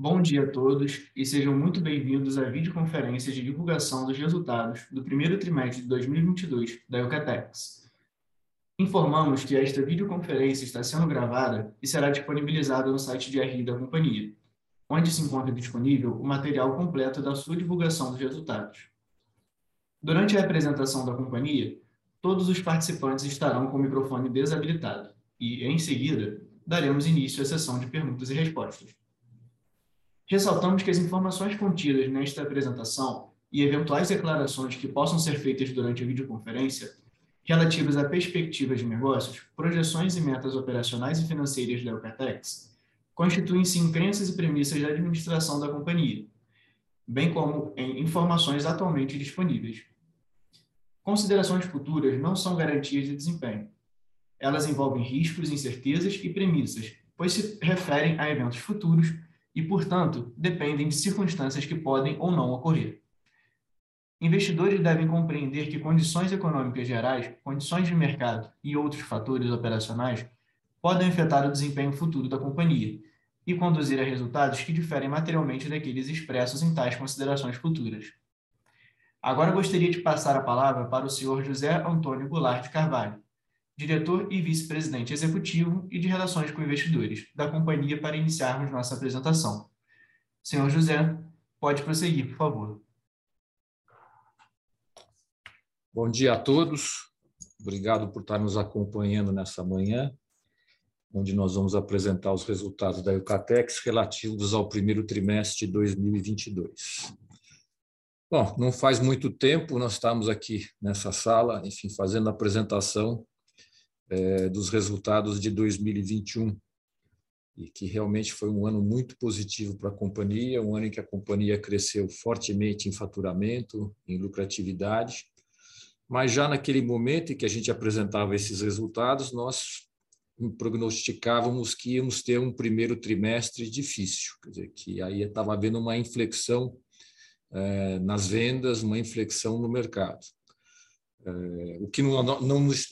Bom dia a todos e sejam muito bem-vindos à videoconferência de divulgação dos resultados do primeiro trimestre de 2022 da Eucatex. Informamos que esta videoconferência está sendo gravada e será disponibilizada no site de RI da companhia, onde se encontra disponível o material completo da sua divulgação dos resultados. Durante a apresentação da companhia, todos os participantes estarão com o microfone desabilitado e, em seguida, daremos início à sessão de perguntas e respostas. Ressaltamos que as informações contidas nesta apresentação e eventuais declarações que possam ser feitas durante a videoconferência, relativas a perspectivas de negócios, projeções e metas operacionais e financeiras da Eucatex, constituem-se em crenças e premissas da administração da companhia, bem como em informações atualmente disponíveis. Considerações futuras não são garantias de desempenho. Elas envolvem riscos, incertezas e premissas, pois se referem a eventos futuros e, portanto, dependem de circunstâncias que podem ou não ocorrer. Investidores devem compreender que condições econômicas gerais, condições de mercado e outros fatores operacionais podem afetar o desempenho futuro da companhia e conduzir a resultados que diferem materialmente daqueles expressos em tais considerações futuras. Agora gostaria de passar a palavra para o senhor José Antônio Goulart de Carvalho, diretor e vice-presidente executivo e de relações com investidores da companhia para iniciarmos nossa apresentação. Senhor José, pode prosseguir, por favor. Bom dia a todos. Obrigado por estar nos acompanhando nessa manhã, onde nós vamos apresentar os resultados da Eucatex relativos ao primeiro trimestre de 2022. Bom, não faz muito tempo nós estamos aqui nessa sala, enfim, fazendo a apresentação é, dos resultados de 2021 e que realmente foi um ano muito positivo para a companhia, um ano em que a companhia cresceu fortemente em faturamento, em lucratividade, mas já naquele momento em que a gente apresentava esses resultados, nós prognosticávamos que íamos ter um primeiro trimestre difícil, quer dizer, que aí estava havendo uma inflexão é, nas vendas, uma inflexão no mercado. É, o que não, não nos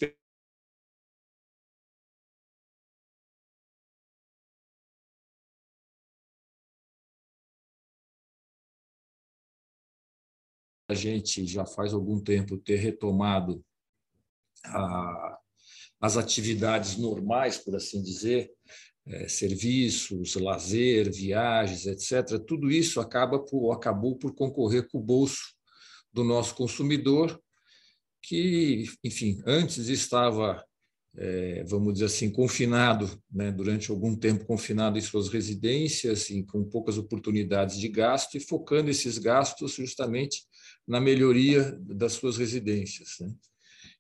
a gente já faz algum tempo ter retomado a, as atividades normais, por assim dizer, é, serviços, lazer, viagens, etc., tudo isso acaba por, acabou por concorrer com o bolso do nosso consumidor, que, enfim, antes estava, é, vamos dizer assim, confinado, né, durante algum tempo confinado em suas residências, em, com poucas oportunidades de gasto, e focando esses gastos justamente na melhoria das suas residências. Né?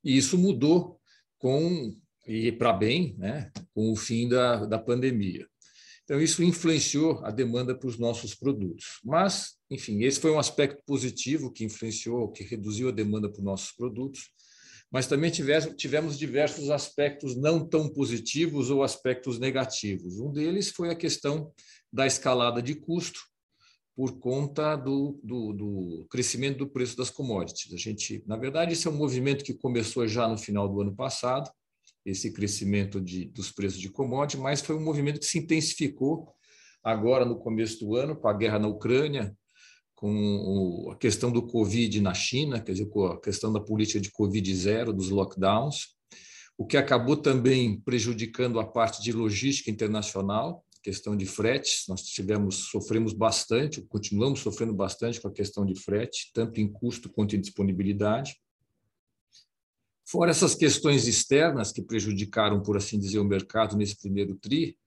E isso mudou com e para bem, né, com o fim da, da pandemia. Então, isso influenciou a demanda para os nossos produtos. Mas, enfim, esse foi um aspecto positivo que influenciou, que reduziu a demanda para os nossos produtos. Mas também tivemos, tivemos diversos aspectos não tão positivos ou aspectos negativos. Um deles foi a questão da escalada de custo, por conta do, do, do, crescimento do preço das commodities. A gente, na verdade, esse é um movimento que começou já no final do ano passado, esse crescimento de, dos preços de commodities, mas foi um movimento que se intensificou agora no começo do ano, com a guerra na Ucrânia, com a questão do Covid na China, quer dizer, com a questão da política de Covid zero, dos lockdowns, o que acabou também prejudicando a parte de logística internacional, questão de fretes, nós tivemos, sofremos bastante, continuamos sofrendo bastante com a questão de frete, tanto em custo quanto em disponibilidade. Fora essas questões externas que prejudicaram, por assim dizer, o mercado nesse primeiro TRI,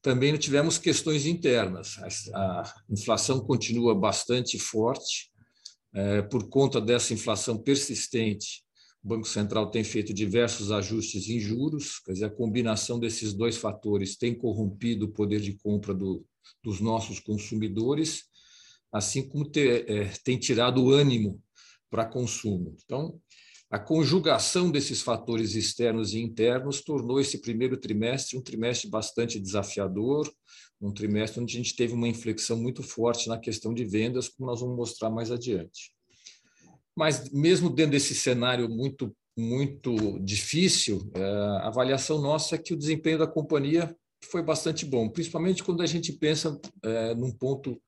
também tivemos questões internas. A inflação continua bastante forte, é, por conta dessa inflação persistente o Banco Central tem feito diversos ajustes em juros, quer dizer, a combinação desses dois fatores tem corrompido o poder de compra do, dos nossos consumidores, assim como ter, é, tem tirado o ânimo para consumo. Então, a conjugação desses fatores externos e internos tornou esse primeiro trimestre um trimestre bastante desafiador, um trimestre onde a gente teve uma inflexão muito forte na questão de vendas, como nós vamos mostrar mais adiante. Mas mesmo dentro desse cenário muito muito difícil, é, a avaliação nossa é que o desempenho da companhia foi bastante bom, principalmente quando a gente pensa é, num ponto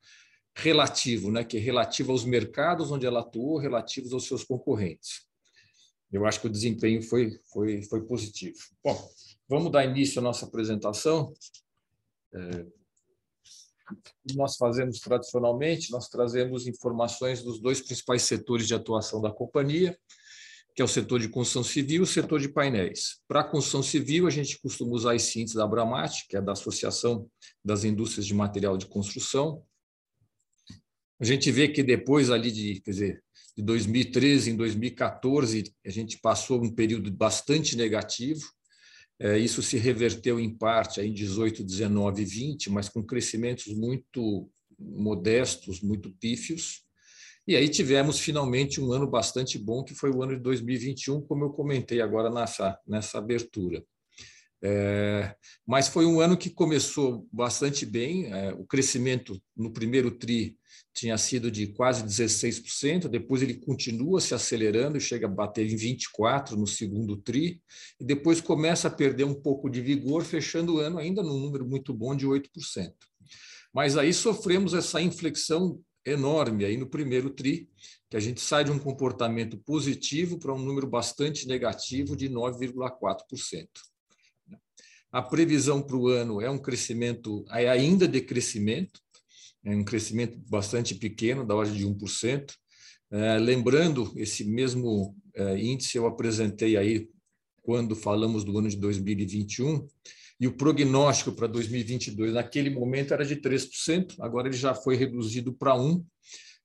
relativo, né, que é relativo aos mercados onde ela atuou, relativos aos seus concorrentes. Eu acho que o desempenho foi, foi, foi positivo. Bom, vamos dar início à nossa apresentação. É, nós fazemos tradicionalmente, nós trazemos informações dos dois principais setores de atuação da companhia, que é o setor de construção civil e o setor de painéis. Para a construção civil, a gente costuma usar as síntese da Abramat, que é da Associação das Indústrias de Material de Construção. A gente vê que depois ali de, quer dizer, de 2013 em 2014, a gente passou um período bastante negativo. É, isso se reverteu em parte em 18, 19 e 20, mas com crescimentos muito modestos, muito pífios. E aí tivemos finalmente um ano bastante bom, que foi o ano de 2021, como eu comentei agora nessa, nessa abertura. É, mas foi um ano que começou bastante bem. É, o crescimento no primeiro TRI tinha sido de quase 16%, depois ele continua se acelerando chega a bater em 24% no segundo TRI, e depois começa a perder um pouco de vigor, fechando o ano ainda num número muito bom de 8%. Mas aí sofremos essa inflexão enorme aí no primeiro TRI, que a gente sai de um comportamento positivo para um número bastante negativo de 9,4%. A previsão para o ano é um crescimento é ainda de crescimento, é um crescimento bastante pequeno, da ordem de 1%. É, lembrando, esse mesmo é, índice eu apresentei aí quando falamos do ano de 2021, e o prognóstico para 2022 naquele momento era de 3%, agora ele já foi reduzido para 1%.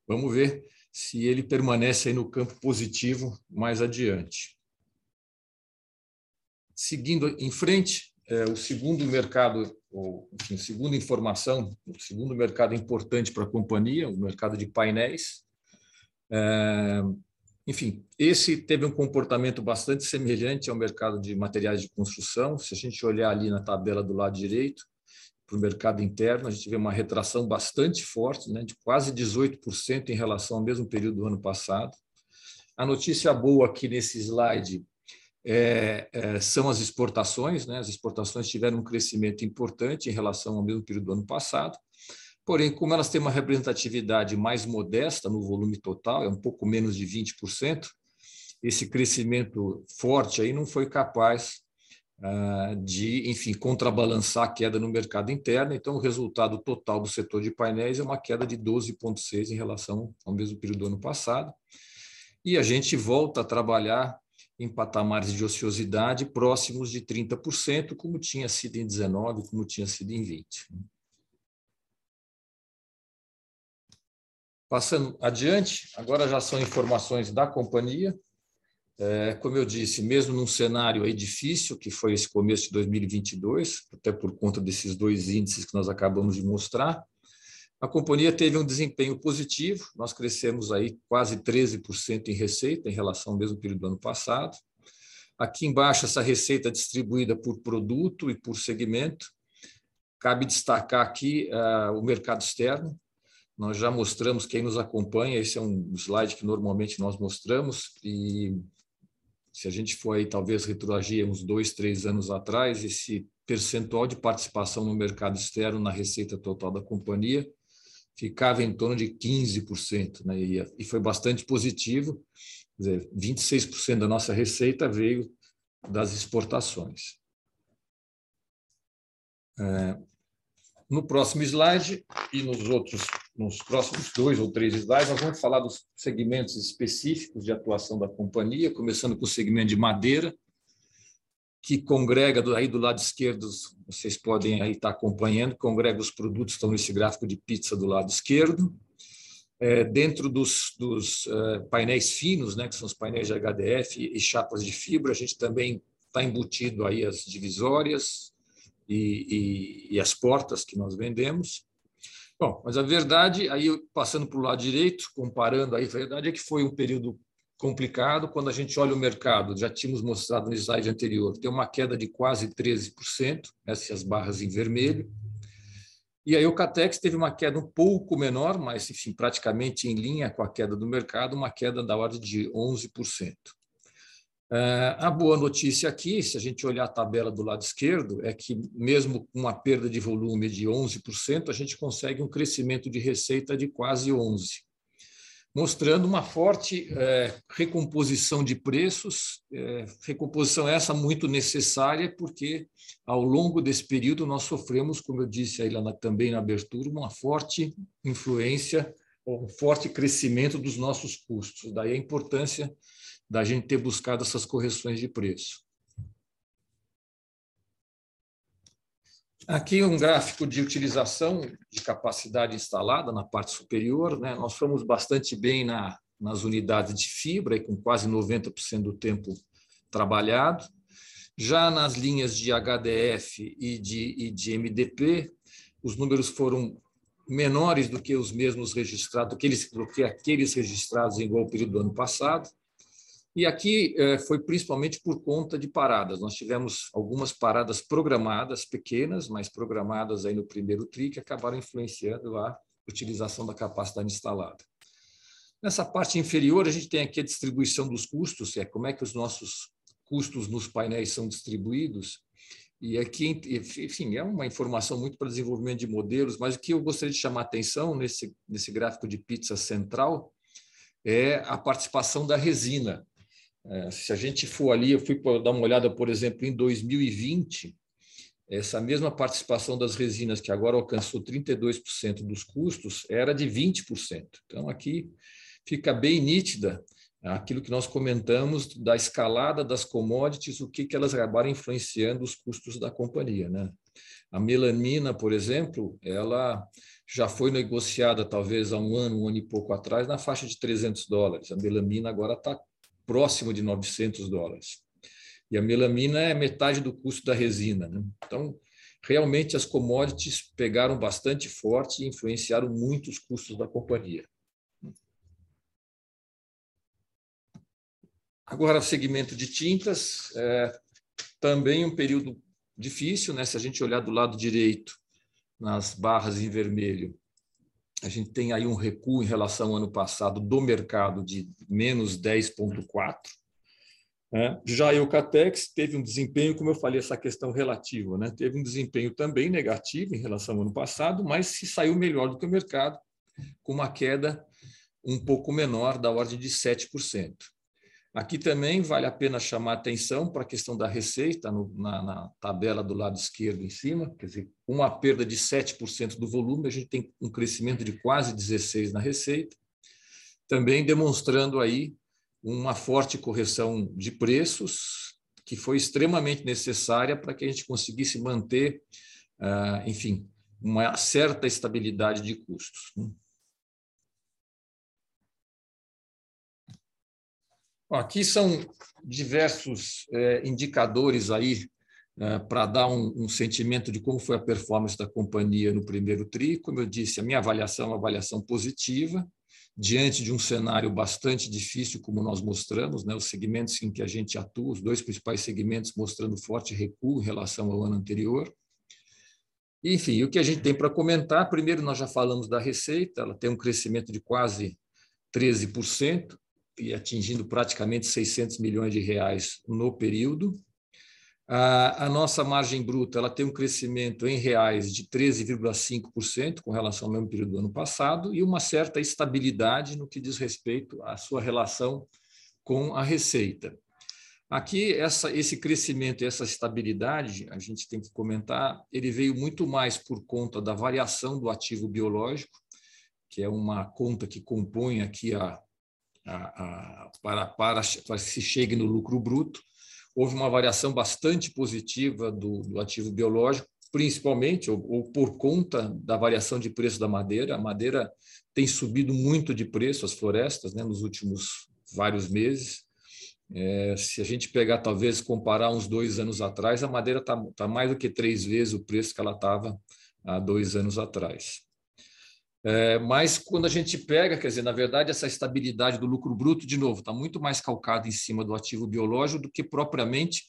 Vamos ver se ele permanece aí no campo positivo mais adiante. Seguindo em frente, o segundo mercado ou, enfim, segundo informação, o segundo mercado importante para a companhia, o mercado de painéis. É, enfim, esse teve um comportamento bastante semelhante ao mercado de materiais de construção. Se a gente olhar ali na tabela do lado direito, para o mercado interno, a gente vê uma retração bastante forte, né, de quase 18% em relação ao mesmo período do ano passado. A notícia boa aqui nesse slide é, é, são as exportações. Né? As exportações tiveram um crescimento importante em relação ao mesmo período do ano passado. Porém, como elas têm uma representatividade mais modesta no volume total, é um pouco menos de 20%, esse crescimento forte aí não foi capaz ah, de, enfim, contrabalançar a queda no mercado interno. Então, o resultado total do setor de painéis é uma queda de 12,6% em relação ao mesmo período do ano passado. E a gente volta a trabalhar em patamares de ociosidade próximos de 30%, como tinha sido em 19, como tinha sido em 20. Passando adiante, agora já são informações da companhia. É, como eu disse, mesmo num cenário aí difícil, que foi esse começo de 2022, até por conta desses dois índices que nós acabamos de mostrar, a companhia teve um desempenho positivo, nós crescemos aí quase 13% em receita em relação ao mesmo período do ano passado. Aqui embaixo, essa receita distribuída por produto e por segmento. Cabe destacar aqui uh, o mercado externo. Nós já mostramos, quem nos acompanha, esse é um slide que normalmente nós mostramos, e se a gente for aí, talvez retroagir uns dois, três anos atrás, esse percentual de participação no mercado externo na receita total da companhia ficava em torno de 15%, né? e, foi bastante positivo. Dizer, 26% da nossa receita veio das exportações. É, no próximo slide e nos outros, nos próximos dois ou três slides, nós vamos falar dos segmentos específicos de atuação da companhia, começando com o segmento de madeira, que congrega aí do lado esquerdo, vocês podem aí estar acompanhando, congrega os produtos estão nesse gráfico de pizza do lado esquerdo. É, dentro dos, dos uh, painéis finos, né, que são os painéis de HDF e chapas de fibra, a gente também está embutido aí as divisórias e, e, e as portas que nós vendemos. Bom, mas a verdade, aí passando para o lado direito, comparando aí, a verdade é que foi um período complicado quando a gente olha o mercado, já tínhamos mostrado no slide anterior, tem uma queda de quase 13%, essas barras em vermelho. E aí o Catex teve uma queda um pouco menor, mas enfim, praticamente em linha com a queda do mercado, uma queda da ordem de 11%. É, a boa notícia aqui, se a gente olhar a tabela do lado esquerdo, é que, mesmo com uma perda de volume de 11%, a gente consegue um crescimento de receita de quase 11%, mostrando uma forte é, recomposição de preços, é, recomposição essa muito necessária, porque ao longo desse período nós sofremos, como eu disse aí lá na, também na abertura, uma forte influência, um forte crescimento dos nossos custos. Daí a importância da gente ter buscado essas correções de preço. Aqui um gráfico de utilização de capacidade instalada na parte superior. Né? Nós fomos bastante bem na, nas unidades de fibra, com quase 90% do tempo trabalhado. Já nas linhas de HDF e de, e de MDP, os números foram menores do que os mesmos registrados, do que, eles, do que aqueles registrados em igual período do ano passado. E aqui é, foi principalmente por conta de paradas. Nós tivemos algumas paradas programadas, pequenas, mas programadas aí no primeiro TRI, que acabaram influenciando a utilização da capacidade instalada. Nessa parte inferior, a gente tem aqui a distribuição dos custos, é como é que os nossos custos nos painéis são distribuídos. E aqui, enfim, é uma informação muito para desenvolvimento de modelos, mas o que eu gostaria de chamar a atenção nesse, nesse gráfico de pizza central é a participação da resina. É, se a gente for ali, eu fui dar uma olhada, por exemplo, em 2020, essa mesma participação das resinas, que agora alcançou 32% dos custos, era de 20%. Então, aqui fica bem nítida aquilo que nós comentamos da escalada das commodities, o que, que elas acabaram influenciando os custos da companhia. Né? A melamina, por exemplo, ela já foi negociada talvez há um ano, um ano e pouco atrás, na faixa de 300 dólares. A melamina agora está próximo de 900 dólares. E a melamina é metade do custo da resina. Né? Então, realmente as commodities pegaram bastante forte e influenciaram muito os custos da companhia. Agora, segmento de tintas, é, também um período difícil, né? se a gente olhar do lado direito, nas barras em vermelho, a gente tem aí um recuo em relação ao ano passado do mercado de menos 10,4%. Né? Já a Eucatex teve um desempenho, como eu falei, essa questão relativa, né? teve um desempenho também negativo em relação ao ano passado, mas se saiu melhor do que o mercado, com uma queda um pouco menor, da ordem de 7%. Aqui também vale a pena chamar atenção para a questão da receita, no, na, na, tabela do lado esquerdo em cima, quer dizer, uma perda de 7% do volume, a gente tem um crescimento de quase 16% na receita, também demonstrando aí uma forte correção de preços, que foi extremamente necessária para que a gente conseguisse manter, ah, enfim, uma certa estabilidade de custos. Aqui são diversos é, indicadores aí é, para dar um, um, sentimento de como foi a performance da companhia no primeiro TRI. Como eu disse, a minha avaliação é uma avaliação positiva, diante de um cenário bastante difícil, como nós mostramos, né, os segmentos em que a gente atua, os dois principais segmentos mostrando forte recuo em relação ao ano anterior. Enfim, o que a gente tem para comentar, primeiro nós já falamos da receita, ela tem um crescimento de quase 13%, e atingindo praticamente 600 milhões de reais no período. A, nossa margem bruta ela tem um crescimento em reais de 13,5% com relação ao mesmo período do ano passado e uma certa estabilidade no que diz respeito à sua relação com a receita. Aqui, essa, esse crescimento e essa estabilidade, a gente tem que comentar, ele veio muito mais por conta da variação do ativo biológico, que é uma conta que compõe aqui a, a, a, para, para, para se chegue no lucro bruto. Houve uma variação bastante positiva do, do ativo biológico, principalmente ou, ou, por conta da variação de preço da madeira. A madeira tem subido muito de preço, as florestas, né, nos últimos vários meses. É, se a gente pegar, talvez, comparar uns dois anos atrás, a madeira está tá mais do que três vezes o preço que ela estava há dois anos atrás. É, mas quando a gente pega, quer dizer, na verdade, essa estabilidade do lucro bruto, de novo, está muito mais calcada em cima do ativo biológico do que propriamente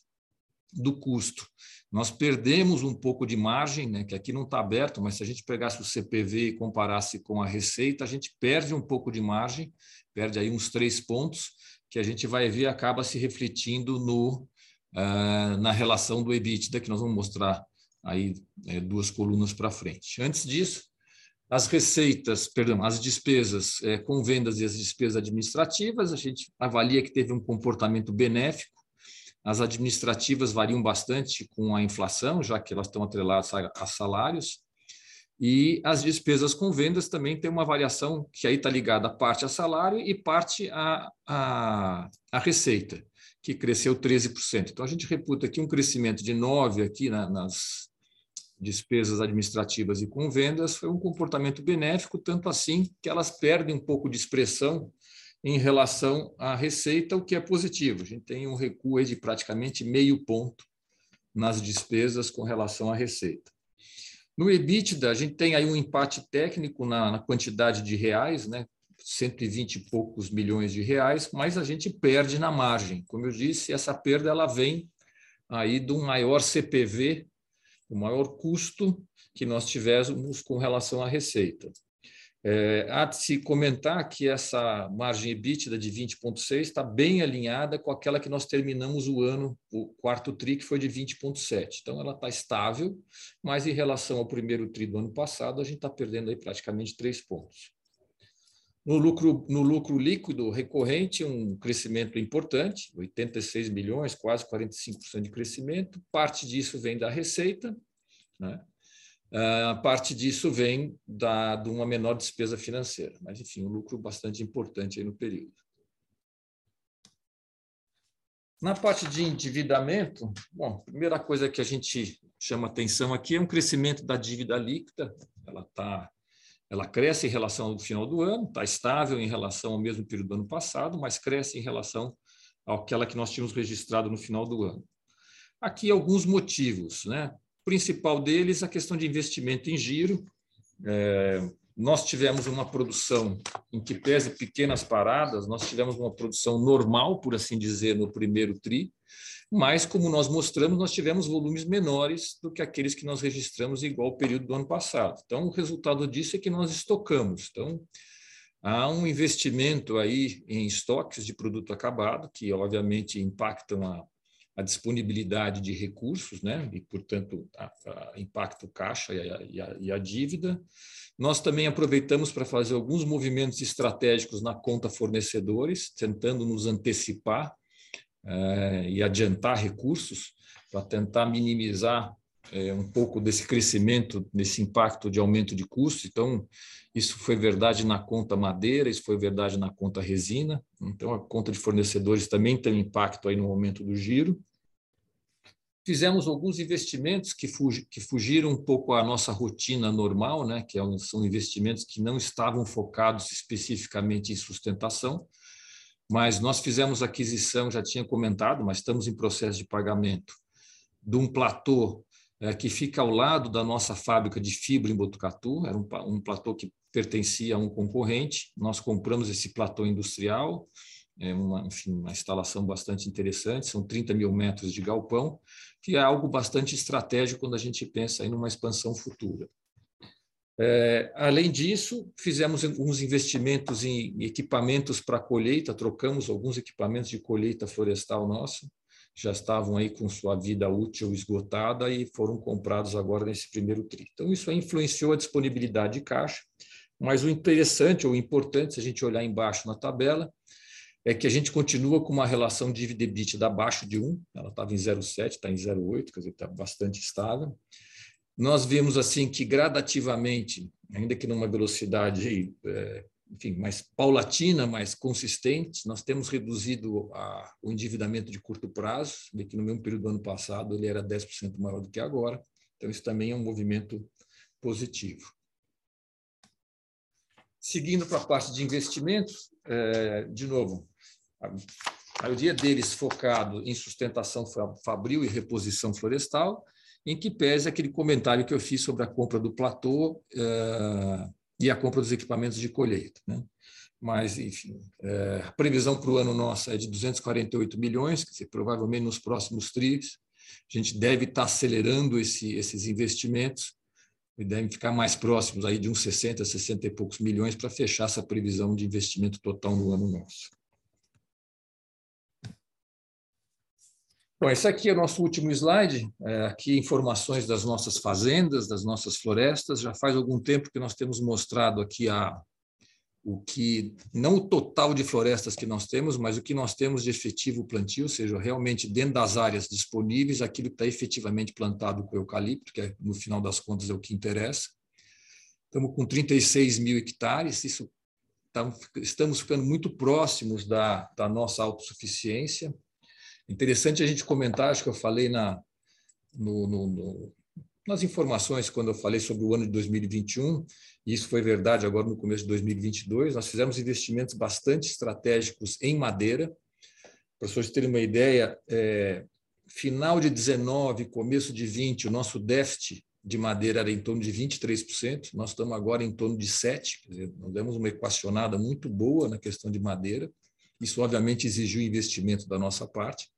do custo. Nós perdemos um pouco de margem, né, que aqui não está aberto, mas se a gente pegasse o CPV e comparasse com a receita, a gente perde um pouco de margem, perde aí uns três pontos, que a gente vai ver acaba se refletindo no, uh, na relação do EBITDA, que nós vamos mostrar aí é, duas colunas para frente. Antes disso, as receitas, perdão, as despesas é, com vendas e as despesas administrativas, a gente avalia que teve um comportamento benéfico. As administrativas variam bastante com a inflação, já que elas estão atreladas a, a salários. E as despesas com vendas também tem uma variação que aí está ligada parte a salário e parte a, a, a receita, que cresceu 13%. Então, a gente reputa aqui um crescimento de 9% aqui na, nas, despesas administrativas e com vendas foi um comportamento benéfico, tanto assim que elas perdem um pouco de expressão em relação à receita, o que é positivo. A gente tem um recuo de praticamente meio ponto nas despesas com relação à receita. No EBITDA, a gente tem aí um empate técnico na, na quantidade de reais, né? 120 e poucos milhões de reais, mas a gente perde na margem. Como eu disse, essa perda ela vem aí do maior CPV o maior custo que nós tivemos com relação à receita. É, há de se comentar que essa margem EBITDA de 20,6 está bem alinhada com aquela que nós terminamos o ano, o quarto TRI, que foi de 20,7. Então, ela está estável, mas em relação ao primeiro TRI do ano passado, a gente está perdendo aí praticamente três pontos. No lucro, no lucro líquido recorrente, um crescimento importante, 86 milhões, quase 45% de crescimento. Parte disso vem da receita, né? Uh, parte disso vem da, de uma menor despesa financeira, mas, enfim, um lucro bastante importante aí no período. Na parte de endividamento, bom, primeira coisa que a gente chama atenção aqui é um crescimento da dívida líquida. Ela está ela cresce em relação ao final do ano, está estável em relação ao mesmo período do ano passado, mas cresce em relação àquela que nós tínhamos registrado no final do ano. Aqui alguns motivos, né? O principal deles a questão de investimento em giro. É, nós tivemos uma produção em que pese pequenas paradas, nós tivemos uma produção normal, por assim dizer, no primeiro tri, mas, como nós mostramos, nós tivemos volumes menores do que aqueles que nós registramos igual ao período do ano passado. Então, o resultado disso é que nós estocamos. Então, há um investimento aí em estoques de produto acabado, que obviamente impactam a, a disponibilidade de recursos, né? e, portanto, a, a impacta o caixa e a, e, a, e a dívida. Nós também aproveitamos para fazer alguns movimentos estratégicos na conta fornecedores, tentando nos antecipar é, e adiantar recursos para tentar minimizar é, um pouco desse crescimento, desse impacto de aumento de custo. Então, isso foi verdade na conta madeira, isso foi verdade na conta resina. Então, a conta de fornecedores também tem impacto aí no aumento do giro. Fizemos alguns investimentos que, que fugiram um pouco à nossa rotina normal, né? que é são investimentos que não estavam focados especificamente em sustentação, mas nós fizemos aquisição, já tinha comentado, mas estamos em processo de pagamento, de um platô é, que fica ao lado da nossa fábrica de fibra em Botucatu, era um, um platô que pertencia a um concorrente, nós compramos esse platô industrial, é uma, enfim, uma instalação bastante interessante, são 30 mil metros de galpão, que é algo bastante estratégico quando a gente pensa em uma expansão futura. É, além disso, fizemos alguns investimentos em equipamentos para colheita, trocamos alguns equipamentos de colheita florestal nossa, já estavam aí com sua vida útil esgotada e foram comprados agora nesse primeiro tri. Então, isso influenciou a disponibilidade de caixa, mas o interessante ou importante, se a gente olhar embaixo na tabela, é que a gente continua com uma relação dívida EBITDA abaixo de 1, ela estava em 0,7, está em 0,8, quer dizer, está bastante estável nós vemos assim que gradativamente, ainda que numa velocidade é, enfim, mais paulatina, mais consistente, nós temos reduzido a, o endividamento de curto prazo, de que no mesmo período do ano passado ele era 10% maior do que agora, então isso também é um movimento positivo. Seguindo para a parte de investimentos, é, de novo, a maioria deles focado em sustentação fabril e reposição florestal, em que pese aquele comentário que eu fiz sobre a compra do platô uh, e a compra dos equipamentos de colheita. Né? Mas, enfim, uh, a previsão para o ano nosso é de 248 milhões, dizer, provavelmente nos próximos tris a gente deve estar acelerando esse, esses investimentos e devem ficar mais próximos aí de uns 60, 60 e poucos milhões para fechar essa previsão de investimento total no ano nosso. Bom, esse aqui é o nosso último slide. É, aqui informações das nossas fazendas, das nossas florestas. Já faz algum tempo que nós temos mostrado aqui a, o que não o total de florestas que nós temos, mas o que nós temos de efetivo plantio, ou seja, realmente dentro das áreas disponíveis, aquilo que está efetivamente plantado com eucalipto, que é, no final das contas é o que interessa. Estamos com 36 mil hectares, isso tá, estamos ficando muito próximos da, da nossa autossuficiência. Interessante a gente comentar, acho que eu falei na, no, no, no, nas informações quando eu falei sobre o ano de 2021, e isso foi verdade agora no começo de 2022, nós fizemos investimentos bastante estratégicos em madeira. Para vocês terem uma ideia, é, final de 19, começo de 20, o nosso déficit de madeira era em torno de 23%, nós estamos agora em torno de 7%, quer dizer, nós demos uma equacionada muito boa na questão de madeira. Isso, obviamente, exigiu investimento da nossa parte,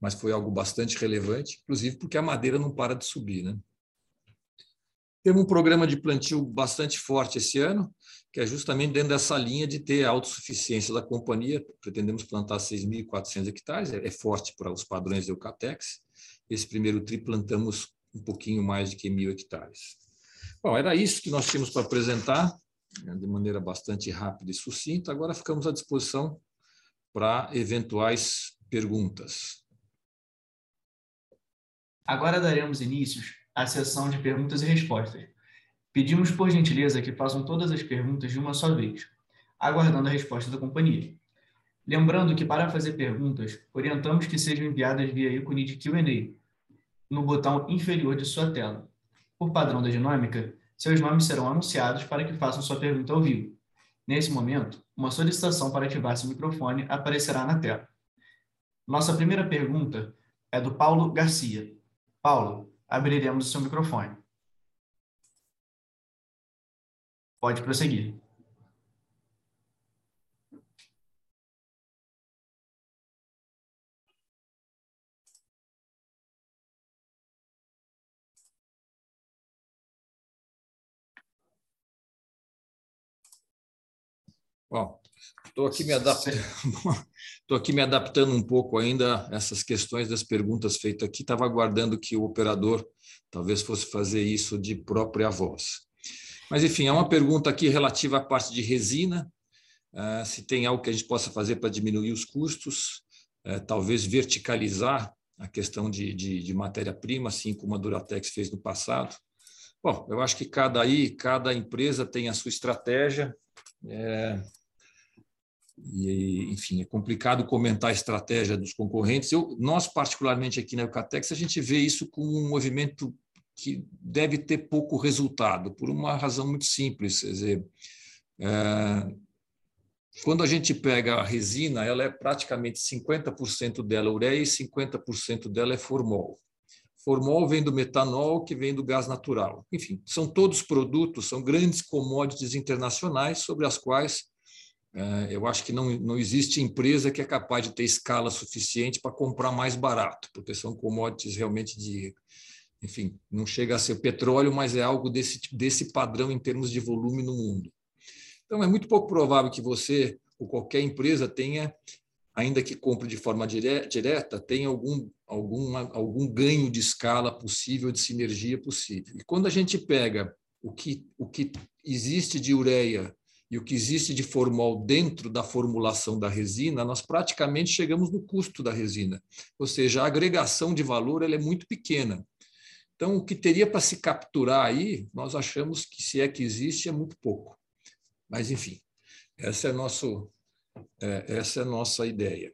mas foi algo bastante relevante, inclusive porque a madeira não para de subir. Né? Temos um programa de plantio bastante forte esse ano, que é justamente dentro dessa linha de ter a autossuficiência da companhia. Pretendemos plantar 6.400 hectares, é, é forte para os padrões do Eucatex. Esse primeiro tri plantamos um pouquinho mais de que mil hectares. Bom, era isso que nós tínhamos para apresentar, né, de maneira bastante rápida e sucinta. Agora ficamos à disposição para eventuais perguntas. Agora daremos início à sessão de perguntas e respostas. Pedimos, por gentileza, que façam todas as perguntas de uma só vez, aguardando a resposta da companhia. Lembrando que, para fazer perguntas, orientamos que sejam enviadas via ícone de Q&A, no botão inferior de sua tela. Por padrão da dinâmica, seus nomes serão anunciados para que façam sua pergunta ao vivo. Nesse momento, uma solicitação para ativar seu microfone aparecerá na tela. Nossa primeira pergunta é do Paulo Garcia. Paulo, abriremos o seu microfone. Pode prosseguir. Bom, estou aqui me adaptando, estou aqui me adaptando um pouco ainda a essas questões das perguntas feitas aqui. Estava aguardando que o operador talvez fosse fazer isso de própria voz. Mas enfim, é uma pergunta aqui relativa à parte de resina. Uh, se tem algo que a gente possa fazer para diminuir os custos, uh, talvez verticalizar a questão de, de, de matéria-prima, assim como a Duratex fez no passado. Bom, eu acho que cada aí, cada empresa tem a sua estratégia. É, e, enfim, é complicado comentar a estratégia dos concorrentes. Eu, nós, particularmente aqui na Eucatex, a gente vê isso como um movimento que deve ter pouco resultado, por uma razão muito simples. Quer dizer, é, quando a gente pega a resina, ela é praticamente 50% dela ureia e 50% dela é formol. Formol vem do metanol, que vem do gás natural. Enfim, são todos produtos, são grandes commodities internacionais sobre as quais é, eu acho que não, não existe empresa que é capaz de ter escala suficiente para comprar mais barato, porque são commodities realmente de. Enfim, não chega a ser petróleo, mas é algo desse, desse padrão em termos de volume no mundo. Então, é muito pouco provável que você ou qualquer empresa tenha, ainda que compre de forma direta, tenha algum, algum, algum ganho de escala possível, de sinergia possível. E quando a gente pega o que, o que existe de ureia e o que existe de formol dentro da formulação da resina, nós praticamente chegamos no custo da resina. Ou seja, a agregação de valor ela é muito pequena. Então, o que teria para se capturar aí, nós achamos que, se é que existe, é muito pouco. Mas, enfim, essa é, nosso, é, essa é a nossa ideia.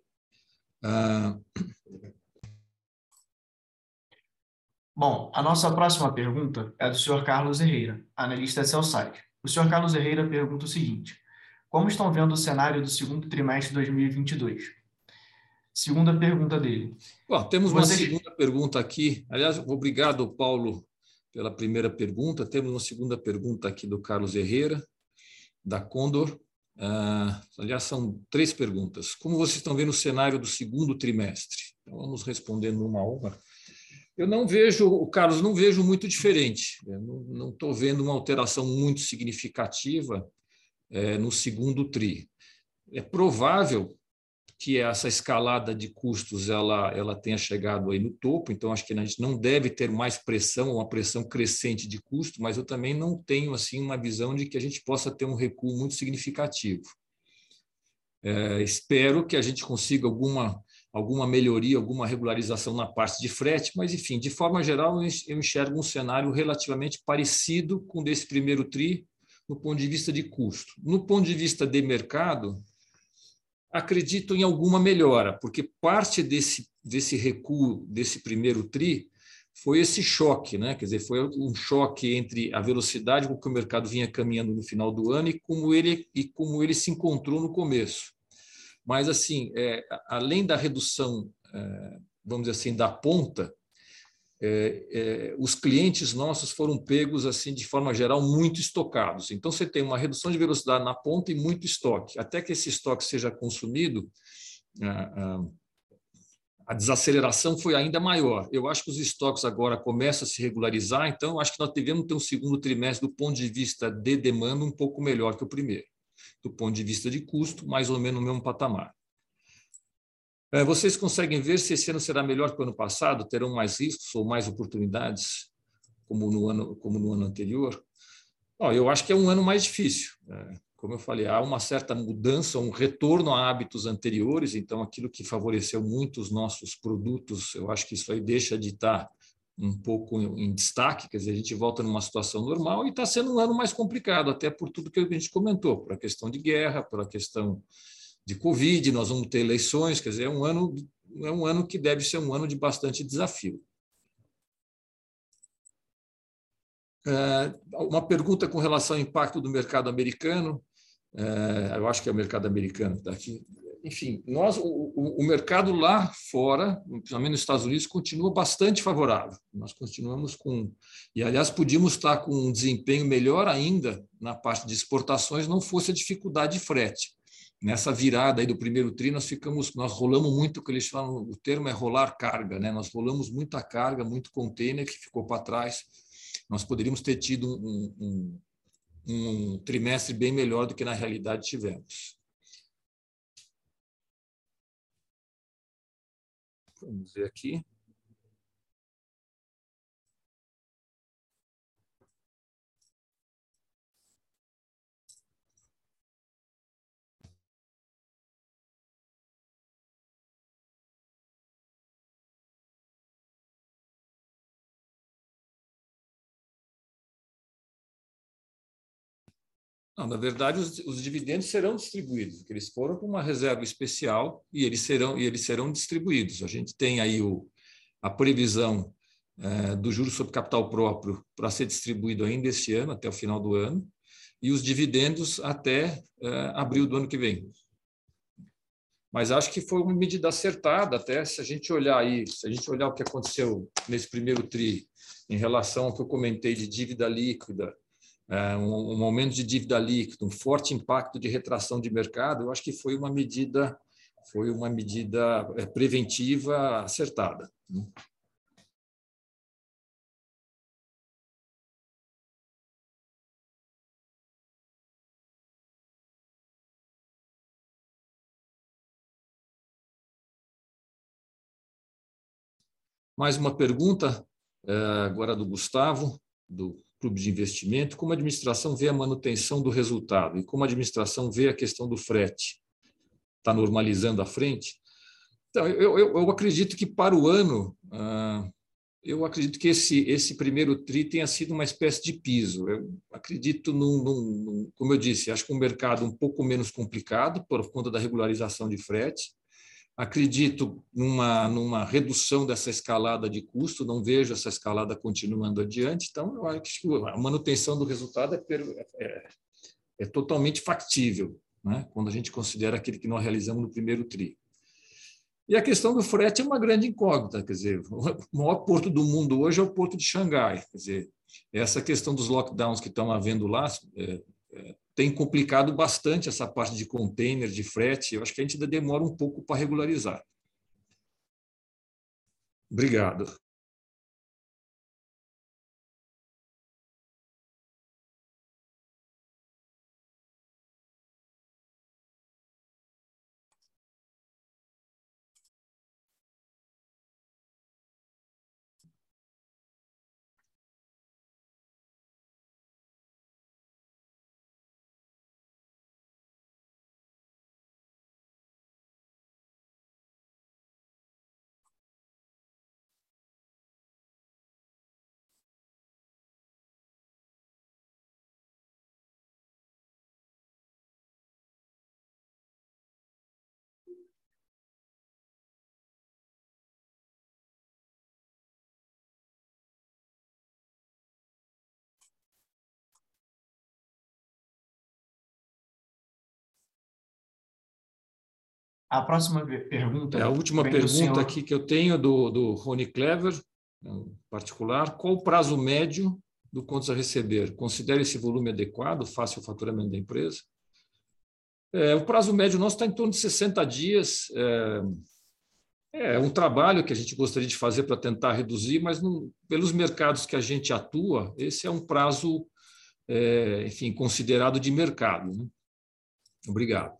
Ah... Bom, a nossa próxima pergunta é do senhor Carlos Herrera, analista Cellsite. O senhor Carlos Herrera pergunta o seguinte: Como estão vendo o cenário do segundo trimestre de 2022? Segunda pergunta dele. Bom, temos uma segunda pergunta aqui. Aliás, obrigado, Paulo, pela primeira pergunta. Temos uma segunda pergunta aqui do Carlos Herrera, da Condor. Uh, aliás, são três perguntas. Como vocês estão vendo o cenário do segundo trimestre? Então, vamos respondendo uma a uma. Eu não vejo, Carlos, não vejo muito diferente. Eu não estou vendo uma alteração muito significativa é, no segundo TRI. É provável, que essa escalada de custos ela, ela tenha chegado aí no topo, então acho que a gente não deve ter mais pressão, uma pressão crescente de custo, mas eu também não tenho assim uma visão de que a gente possa ter um recuo muito significativo. É, espero que a gente consiga alguma, alguma melhoria, alguma regularização na parte de frete, mas, enfim, de forma geral, eu enxergo um cenário relativamente parecido com o desse primeiro TRI, no ponto de vista de custo. No ponto de vista de mercado, acredito em alguma melhora, porque parte desse, desse recuo desse primeiro TRI foi esse choque, né? quer dizer, foi um choque entre a velocidade com que o mercado vinha caminhando no final do ano e como ele, e como ele se encontrou no começo. Mas, assim, é, além da redução, é, vamos dizer assim, da ponta, é, é, os clientes nossos foram pegos, assim, de forma geral, muito estocados. Então, você tem uma redução de velocidade na ponta e muito estoque. Até que esse estoque seja consumido, a desaceleração foi ainda maior. Eu acho que os estoques agora começam a se regularizar, então acho que nós devemos ter um segundo trimestre do ponto de vista de demanda um pouco melhor que o primeiro. Do ponto de vista de custo, mais ou menos no mesmo patamar. É, vocês conseguem ver se esse ano será melhor que o ano passado? Terão mais riscos ou mais oportunidades, como no ano, como no ano anterior? eu acho que é um ano mais difícil. É, como eu falei, há uma certa mudança, um retorno a hábitos anteriores, então aquilo que favoreceu muito os nossos produtos, eu acho que isso aí deixa de estar um pouco em destaque, quer dizer, a gente volta numa situação normal e está sendo um ano mais complicado, até por tudo que a gente comentou, por a questão de guerra, pela questão de Covid, nós vamos ter eleições, quer dizer, é um ano, é um ano que deve ser um ano de bastante desafio. É, uma pergunta com relação ao impacto do mercado americano. É, eu acho que é o mercado americano que está aqui. Enfim, nós, o, o, mercado lá fora, principalmente nos Estados Unidos, continua bastante favorável. Nós continuamos com. E, aliás, podíamos estar com um desempenho melhor ainda na parte de exportações, não fosse a dificuldade de frete. Nessa virada aí do primeiro tri, nós ficamos, nós rolamos muito, o que eles falam, o termo é rolar carga, né? Nós rolamos muita carga, muito container que ficou para trás. Nós poderíamos ter tido um, um um trimestre bem melhor do que na realidade tivemos. Vamos ver aqui. Não, na verdade, os, os, dividendos serão distribuídos, eles foram para uma reserva especial e eles serão, e eles serão distribuídos. A gente tem aí o, a previsão é, do juros sobre capital próprio para ser distribuído ainda este ano, até o final do ano, e os dividendos até é, abril do ano que vem. Mas acho que foi uma medida acertada, até se a gente olhar aí, se a gente olhar o que aconteceu nesse primeiro TRI em relação ao que eu comentei de dívida líquida, um, um aumento de dívida líquida, um forte impacto de retração de mercado, eu acho que foi uma medida foi uma medida é, preventiva acertada. Né? Mais uma pergunta, é, agora do Gustavo, do clube de investimento, como a administração vê a manutenção do resultado e como a administração vê a questão do frete. Está normalizando a frente? Então, eu, eu, eu acredito que para o ano, ah, eu acredito que esse, esse primeiro TRI tenha sido uma espécie de piso. Eu acredito, num, num, num, como eu disse, acho que um mercado um pouco menos complicado por conta da regularização de frete acredito numa, numa redução dessa escalada de custo, não vejo essa escalada continuando adiante, então eu acho que a manutenção do resultado é, é, é totalmente factível, né? quando a gente considera aquele que nós realizamos no primeiro TRI. E a questão do frete é uma grande incógnita, quer dizer, o maior porto do mundo hoje é o porto de Xangai, quer dizer, essa questão dos lockdowns que estão havendo lá, é, é, tem complicado bastante essa parte de container, de frete. Eu acho que a gente ainda demora um pouco para regularizar. Obrigado. A próxima pergunta. É a última pergunta senhor... aqui que eu tenho do, do Rony Clever, em particular. Qual o prazo médio do contas a receber? Considere esse volume adequado, fácil o faturamento da empresa? É, o prazo médio nosso está em torno de 60 dias. É, é, um trabalho que a gente gostaria de fazer para tentar reduzir, mas não, pelos mercados que a gente atua, esse é um prazo, é, enfim, considerado de mercado. Né? Obrigado.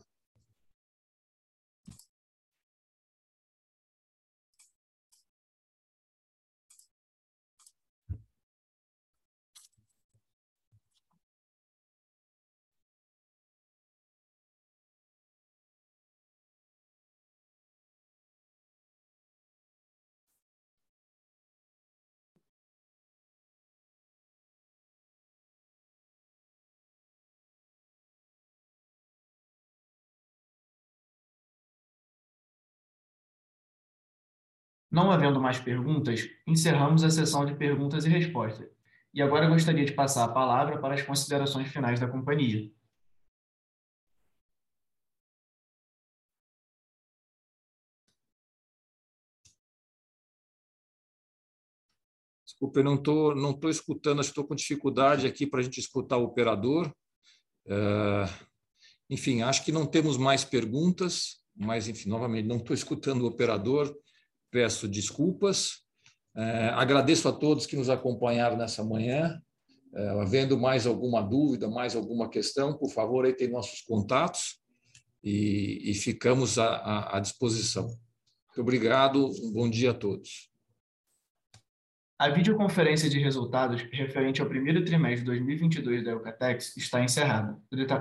Não havendo mais perguntas, encerramos a sessão de perguntas e respostas. E agora gostaria de passar a palavra para as considerações finais da companhia. Desculpa, eu não estou não tô escutando, estou com dificuldade aqui para a gente escutar o operador. É, enfim, acho que não temos mais perguntas, mas, enfim, novamente, não estou escutando o operador peço desculpas. É, agradeço a todos que nos acompanharam nessa manhã. É, havendo mais alguma dúvida, mais alguma questão, por favor, aí tem nossos contatos e, e ficamos à, à, disposição. Muito obrigado, um bom dia a todos. A videoconferência de resultados referente ao primeiro trimestre de 2022 da Eucatex está encerrada.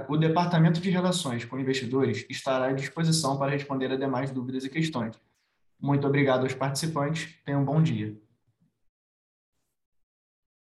O Departamento de Relações com Investidores estará à disposição para responder a demais dúvidas e questões. Muito obrigado aos participantes. Tenham um bom dia.